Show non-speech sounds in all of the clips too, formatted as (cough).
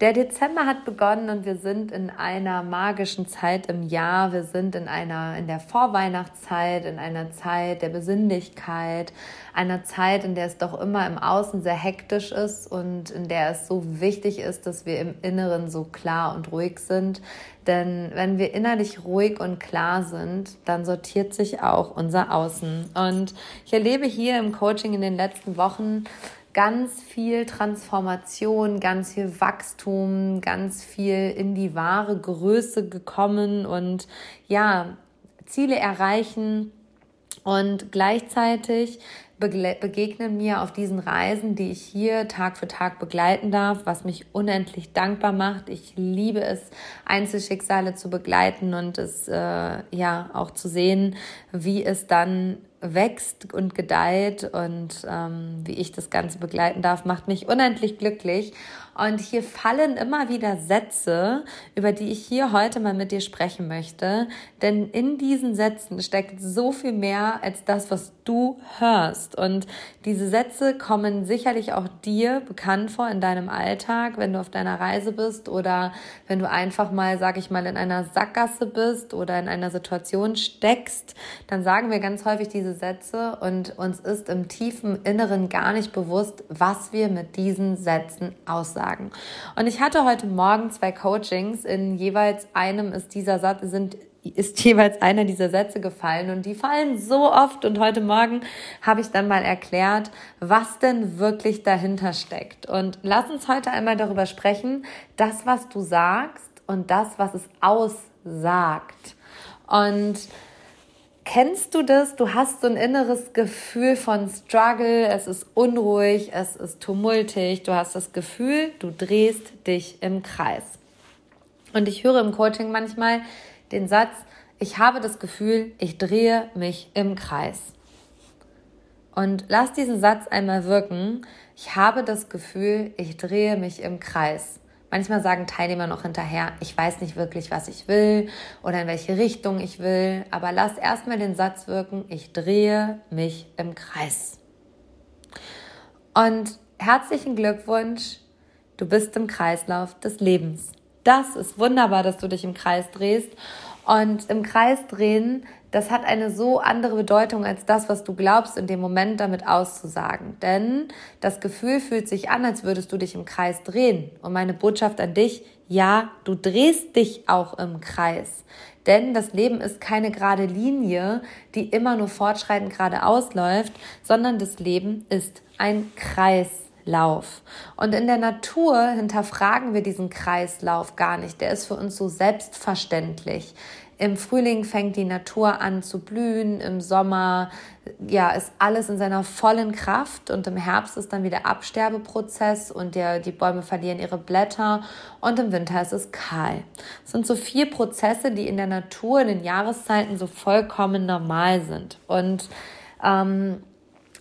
Der Dezember hat begonnen und wir sind in einer magischen Zeit im Jahr. Wir sind in einer, in der Vorweihnachtszeit, in einer Zeit der Besinnlichkeit, einer Zeit, in der es doch immer im Außen sehr hektisch ist und in der es so wichtig ist, dass wir im Inneren so klar und ruhig sind. Denn wenn wir innerlich ruhig und klar sind, dann sortiert sich auch unser Außen. Und ich erlebe hier im Coaching in den letzten Wochen, ganz viel Transformation, ganz viel Wachstum, ganz viel in die wahre Größe gekommen und ja, Ziele erreichen und gleichzeitig begegnen mir auf diesen Reisen, die ich hier Tag für Tag begleiten darf, was mich unendlich dankbar macht. Ich liebe es, Einzelschicksale zu begleiten und es äh, ja auch zu sehen, wie es dann wächst und gedeiht und ähm, wie ich das Ganze begleiten darf, macht mich unendlich glücklich. Und hier fallen immer wieder Sätze, über die ich hier heute mal mit dir sprechen möchte. Denn in diesen Sätzen steckt so viel mehr als das, was du hörst. Und diese Sätze kommen sicherlich auch dir bekannt vor in deinem Alltag, wenn du auf deiner Reise bist oder wenn du einfach mal, sag ich mal, in einer Sackgasse bist oder in einer Situation steckst, dann sagen wir ganz häufig diese Sätze und uns ist im tiefen Inneren gar nicht bewusst, was wir mit diesen Sätzen aussagen sagen. Und ich hatte heute Morgen zwei Coachings. In jeweils einem ist dieser Satz, sind ist (laughs) jeweils einer dieser Sätze gefallen und die fallen so oft und heute Morgen habe ich dann mal erklärt, was denn wirklich dahinter steckt. Und lass uns heute einmal darüber sprechen, das, was du sagst und das, was es aussagt. Und Kennst du das? Du hast so ein inneres Gefühl von Struggle, es ist unruhig, es ist tumultig, du hast das Gefühl, du drehst dich im Kreis. Und ich höre im Coaching manchmal den Satz, ich habe das Gefühl, ich drehe mich im Kreis. Und lass diesen Satz einmal wirken. Ich habe das Gefühl, ich drehe mich im Kreis. Manchmal sagen Teilnehmer noch hinterher, ich weiß nicht wirklich, was ich will oder in welche Richtung ich will, aber lass erstmal den Satz wirken, ich drehe mich im Kreis. Und herzlichen Glückwunsch, du bist im Kreislauf des Lebens. Das ist wunderbar, dass du dich im Kreis drehst. Und im Kreis drehen das hat eine so andere Bedeutung als das, was du glaubst, in dem Moment damit auszusagen. Denn das Gefühl fühlt sich an, als würdest du dich im Kreis drehen. Und meine Botschaft an dich, ja, du drehst dich auch im Kreis. Denn das Leben ist keine gerade Linie, die immer nur fortschreitend geradeaus läuft, sondern das Leben ist ein Kreislauf. Und in der Natur hinterfragen wir diesen Kreislauf gar nicht. Der ist für uns so selbstverständlich. Im Frühling fängt die Natur an zu blühen, im Sommer ja, ist alles in seiner vollen Kraft und im Herbst ist dann wieder Absterbeprozess und der, die Bäume verlieren ihre Blätter und im Winter ist es kahl. Das sind so vier Prozesse, die in der Natur in den Jahreszeiten so vollkommen normal sind. Und ähm,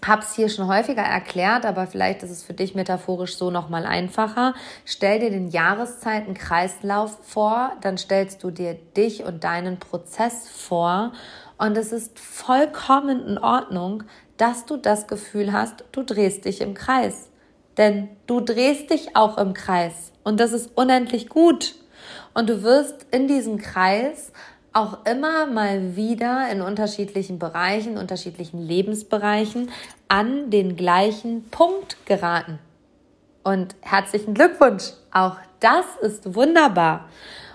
habe es hier schon häufiger erklärt, aber vielleicht ist es für dich metaphorisch so nochmal einfacher. Stell dir den Jahreszeitenkreislauf vor, dann stellst du dir dich und deinen Prozess vor und es ist vollkommen in Ordnung, dass du das Gefühl hast, du drehst dich im Kreis. Denn du drehst dich auch im Kreis und das ist unendlich gut. Und du wirst in diesem Kreis auch immer mal wieder in unterschiedlichen Bereichen, unterschiedlichen Lebensbereichen an den gleichen Punkt geraten. Und herzlichen Glückwunsch! Auch das ist wunderbar.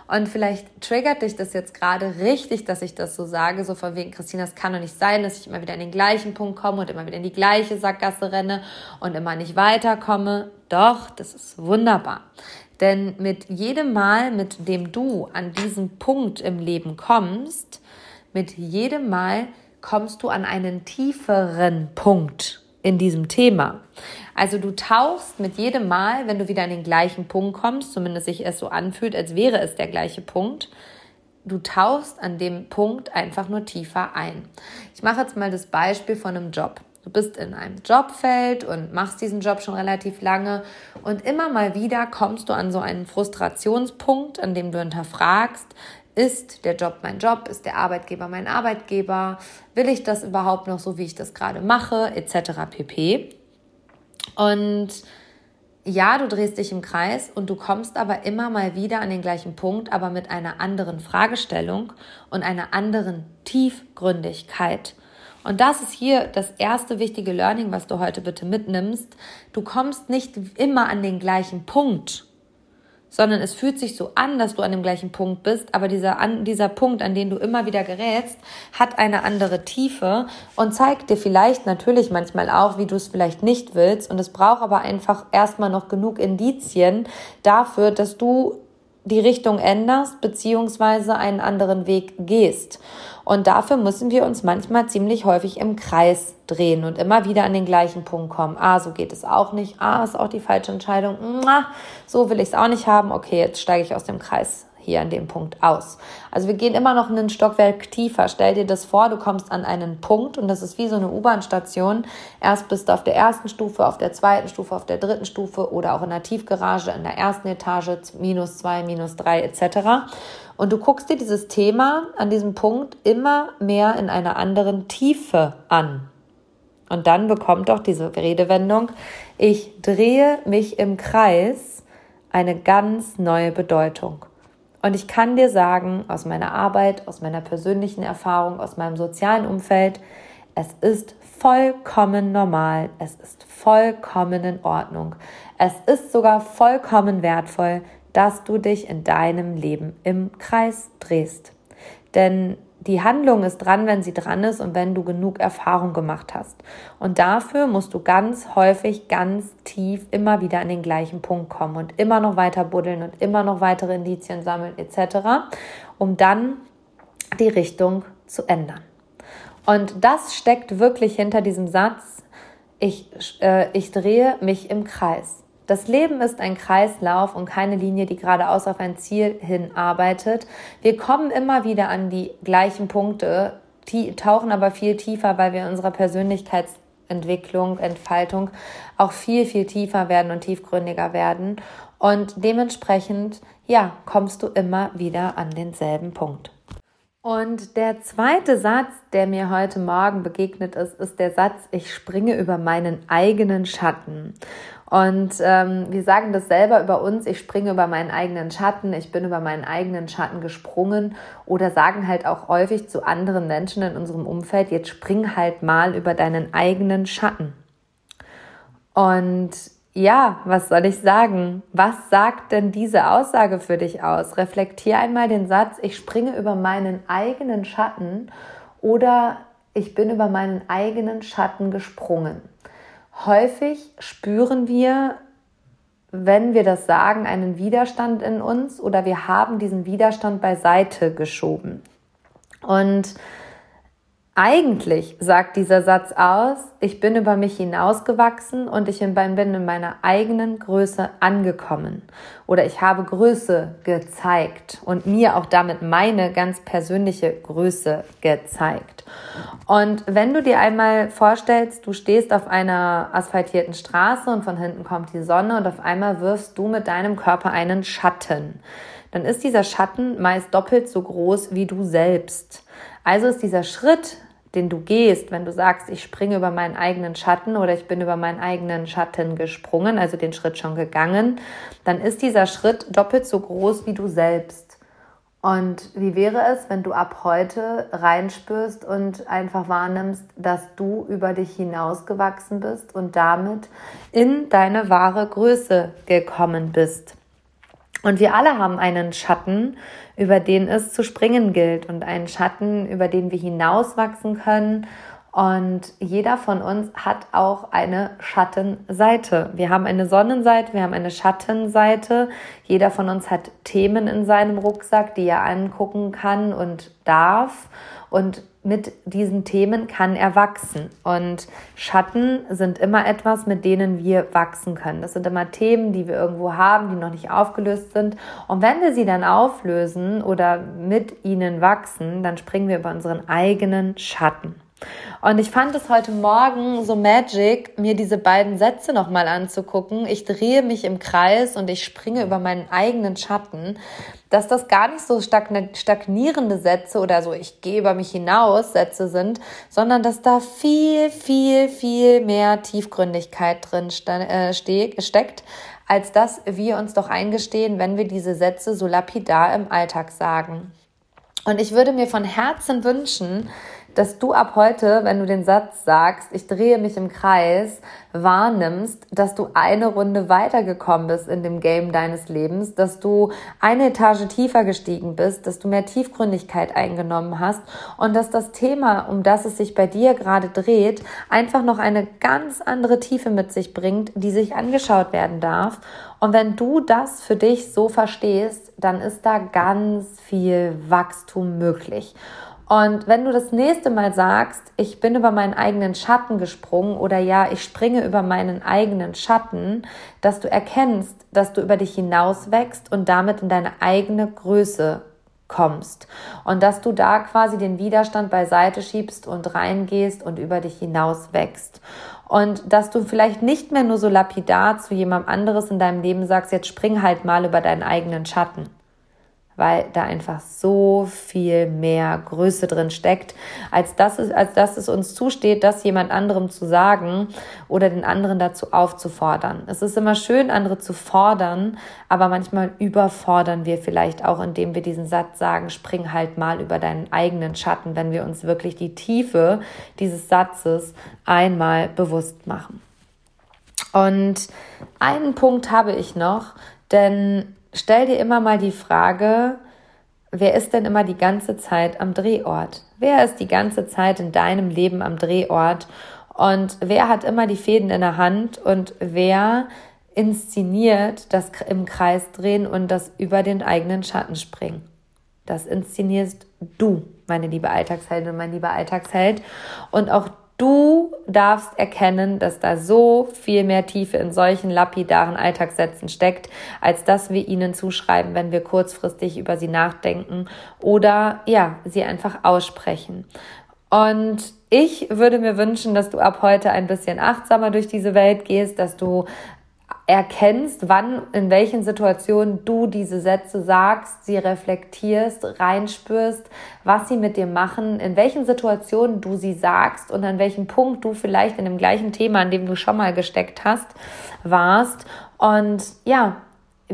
Und vielleicht triggert dich das jetzt gerade richtig, dass ich das so sage, so von wegen, Christina, es kann doch nicht sein, dass ich immer wieder an den gleichen Punkt komme und immer wieder in die gleiche Sackgasse renne und immer nicht weiterkomme. Doch, das ist wunderbar. Denn mit jedem Mal, mit dem du an diesen Punkt im Leben kommst, mit jedem Mal kommst du an einen tieferen Punkt in diesem Thema. Also du tauchst mit jedem Mal, wenn du wieder an den gleichen Punkt kommst, zumindest sich es so anfühlt, als wäre es der gleiche Punkt, du tauchst an dem Punkt einfach nur tiefer ein. Ich mache jetzt mal das Beispiel von einem Job. Du bist in einem Jobfeld und machst diesen Job schon relativ lange und immer mal wieder kommst du an so einen Frustrationspunkt, an dem du hinterfragst, ist der Job mein Job? Ist der Arbeitgeber mein Arbeitgeber? Will ich das überhaupt noch so, wie ich das gerade mache? Etc. pp. Und ja, du drehst dich im Kreis und du kommst aber immer mal wieder an den gleichen Punkt, aber mit einer anderen Fragestellung und einer anderen Tiefgründigkeit. Und das ist hier das erste wichtige Learning, was du heute bitte mitnimmst. Du kommst nicht immer an den gleichen Punkt, sondern es fühlt sich so an, dass du an dem gleichen Punkt bist, aber dieser, an, dieser Punkt, an den du immer wieder gerätst, hat eine andere Tiefe und zeigt dir vielleicht natürlich manchmal auch, wie du es vielleicht nicht willst. Und es braucht aber einfach erstmal noch genug Indizien dafür, dass du die Richtung änderst, beziehungsweise einen anderen Weg gehst. Und dafür müssen wir uns manchmal ziemlich häufig im Kreis drehen und immer wieder an den gleichen Punkt kommen. Ah, so geht es auch nicht. Ah, ist auch die falsche Entscheidung. So will ich es auch nicht haben. Okay, jetzt steige ich aus dem Kreis hier an dem Punkt aus. Also wir gehen immer noch einen Stockwerk tiefer. Stell dir das vor, du kommst an einen Punkt und das ist wie so eine U-Bahn-Station. Erst bist du auf der ersten Stufe, auf der zweiten Stufe, auf der dritten Stufe oder auch in der Tiefgarage in der ersten Etage, minus zwei, minus drei etc. Und du guckst dir dieses Thema an diesem Punkt immer mehr in einer anderen Tiefe an. Und dann bekommt auch diese Redewendung, ich drehe mich im Kreis, eine ganz neue Bedeutung. Und ich kann dir sagen, aus meiner Arbeit, aus meiner persönlichen Erfahrung, aus meinem sozialen Umfeld, es ist vollkommen normal, es ist vollkommen in Ordnung. Es ist sogar vollkommen wertvoll, dass du dich in deinem Leben im Kreis drehst. Denn die Handlung ist dran, wenn sie dran ist und wenn du genug Erfahrung gemacht hast. Und dafür musst du ganz häufig, ganz tief immer wieder an den gleichen Punkt kommen und immer noch weiter buddeln und immer noch weitere Indizien sammeln etc., um dann die Richtung zu ändern. Und das steckt wirklich hinter diesem Satz, ich, äh, ich drehe mich im Kreis. Das Leben ist ein Kreislauf und keine Linie, die geradeaus auf ein Ziel hinarbeitet. Wir kommen immer wieder an die gleichen Punkte, tauchen aber viel tiefer, weil wir unserer Persönlichkeitsentwicklung, Entfaltung auch viel, viel tiefer werden und tiefgründiger werden. Und dementsprechend, ja, kommst du immer wieder an denselben Punkt. Und der zweite Satz, der mir heute Morgen begegnet ist, ist der Satz, ich springe über meinen eigenen Schatten. Und ähm, wir sagen das selber über uns, ich springe über meinen eigenen Schatten, ich bin über meinen eigenen Schatten gesprungen oder sagen halt auch häufig zu anderen Menschen in unserem Umfeld, jetzt spring halt mal über deinen eigenen Schatten. Und ja, was soll ich sagen? Was sagt denn diese Aussage für dich aus? Reflektier einmal den Satz, ich springe über meinen eigenen Schatten oder ich bin über meinen eigenen Schatten gesprungen. Häufig spüren wir, wenn wir das sagen, einen Widerstand in uns oder wir haben diesen Widerstand beiseite geschoben. Und eigentlich sagt dieser Satz aus, ich bin über mich hinausgewachsen und ich bin in meiner eigenen Größe angekommen. Oder ich habe Größe gezeigt und mir auch damit meine ganz persönliche Größe gezeigt. Und wenn du dir einmal vorstellst, du stehst auf einer asphaltierten Straße und von hinten kommt die Sonne und auf einmal wirfst du mit deinem Körper einen Schatten, dann ist dieser Schatten meist doppelt so groß wie du selbst. Also ist dieser Schritt, den du gehst, wenn du sagst, ich springe über meinen eigenen Schatten oder ich bin über meinen eigenen Schatten gesprungen, also den Schritt schon gegangen, dann ist dieser Schritt doppelt so groß wie du selbst. Und wie wäre es, wenn du ab heute reinspürst und einfach wahrnimmst, dass du über dich hinausgewachsen bist und damit in deine wahre Größe gekommen bist? Und wir alle haben einen Schatten, über den es zu springen gilt und einen Schatten, über den wir hinauswachsen können Und jeder von uns hat auch eine Schattenseite. Wir haben eine Sonnenseite, wir haben eine Schattenseite. Jeder von uns hat Themen in seinem Rucksack, die er angucken kann und darf. Und mit diesen Themen kann er wachsen. Und Schatten sind immer etwas, mit denen wir wachsen können. Das sind immer Themen, die wir irgendwo haben, die noch nicht aufgelöst sind. Und wenn wir sie dann auflösen oder mit ihnen wachsen, dann springen wir über unseren eigenen Schatten. Und ich fand es heute Morgen so magic, mir diese beiden Sätze nochmal anzugucken. Ich drehe mich im Kreis und ich springe über meinen eigenen Schatten. Dass das gar nicht so stagnierende Sätze oder so, ich gehe über mich hinaus Sätze sind, sondern dass da viel, viel, viel mehr Tiefgründigkeit drin äh, steckt, als dass wir uns doch eingestehen, wenn wir diese Sätze so lapidar im Alltag sagen. Und ich würde mir von Herzen wünschen, dass du ab heute, wenn du den Satz sagst, ich drehe mich im Kreis, wahrnimmst, dass du eine Runde weitergekommen bist in dem Game deines Lebens, dass du eine Etage tiefer gestiegen bist, dass du mehr Tiefgründigkeit eingenommen hast und dass das Thema, um das es sich bei dir gerade dreht, einfach noch eine ganz andere Tiefe mit sich bringt, die sich angeschaut werden darf. Und wenn du das für dich so verstehst, dann ist da ganz viel Wachstum möglich. Und wenn du das nächste Mal sagst, ich bin über meinen eigenen Schatten gesprungen oder ja, ich springe über meinen eigenen Schatten, dass du erkennst, dass du über dich hinaus wächst und damit in deine eigene Größe kommst. Und dass du da quasi den Widerstand beiseite schiebst und reingehst und über dich hinaus wächst. Und dass du vielleicht nicht mehr nur so lapidar zu jemandem anderes in deinem Leben sagst, jetzt spring halt mal über deinen eigenen Schatten weil da einfach so viel mehr Größe drin steckt, als dass es, als dass es uns zusteht, das jemand anderem zu sagen oder den anderen dazu aufzufordern. Es ist immer schön, andere zu fordern, aber manchmal überfordern wir vielleicht auch, indem wir diesen Satz sagen, spring halt mal über deinen eigenen Schatten, wenn wir uns wirklich die Tiefe dieses Satzes einmal bewusst machen. Und einen Punkt habe ich noch, denn stell dir immer mal die Frage, wer ist denn immer die ganze Zeit am Drehort? Wer ist die ganze Zeit in deinem Leben am Drehort? Und wer hat immer die Fäden in der Hand und wer inszeniert das im Kreis drehen und das über den eigenen Schatten springen? Das inszenierst du, meine liebe Alltagsheldin, mein lieber Alltagsheld. Und auch Du darfst erkennen, dass da so viel mehr Tiefe in solchen lapidaren Alltagssätzen steckt, als dass wir ihnen zuschreiben, wenn wir kurzfristig über sie nachdenken oder ja, sie einfach aussprechen. Und ich würde mir wünschen, dass du ab heute ein bisschen achtsamer durch diese Welt gehst, dass du erkennst, wann, in welchen Situationen du diese Sätze sagst, sie reflektierst, reinspürst, was sie mit dir machen, in welchen Situationen du sie sagst und an welchem Punkt du vielleicht in dem gleichen Thema, an dem du schon mal gesteckt hast, warst. Und ja,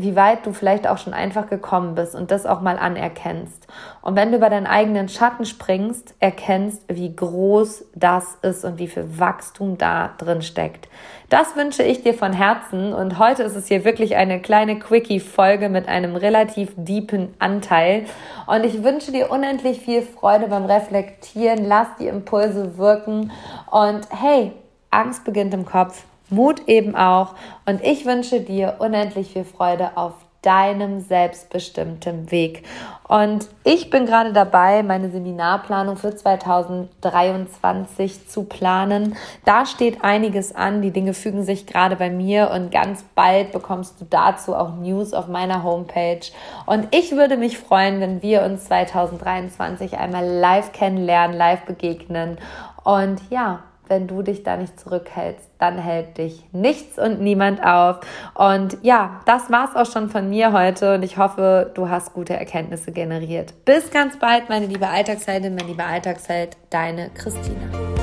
wie weit du vielleicht auch schon einfach gekommen bist und das auch mal anerkennst. Und wenn du über deinen eigenen Schatten springst, erkennst, wie groß das ist und wie viel Wachstum da drin steckt. Das wünsche ich dir von Herzen und heute ist es hier wirklich eine kleine Quickie-Folge mit einem relativ deepen Anteil. Und ich wünsche dir unendlich viel Freude beim Reflektieren. Lass die Impulse wirken und hey, Angst beginnt im Kopf. Mut eben auch. Und ich wünsche dir unendlich viel Freude auf deinem selbstbestimmten Weg. Und ich bin gerade dabei, meine Seminarplanung für 2023 zu planen. Da steht einiges an. Die Dinge fügen sich gerade bei mir und ganz bald bekommst du dazu auch News auf meiner Homepage. Und ich würde mich freuen, wenn wir uns 2023 einmal live kennenlernen, live begegnen. Und ja, wenn du dich da nicht zurückhältst, dann hält dich nichts und niemand auf. Und ja, das war's auch schon von mir heute und ich hoffe, du hast gute Erkenntnisse generiert. Bis ganz bald, meine liebe Alltagsheldin, mein lieber Alltagsheld, deine Christina.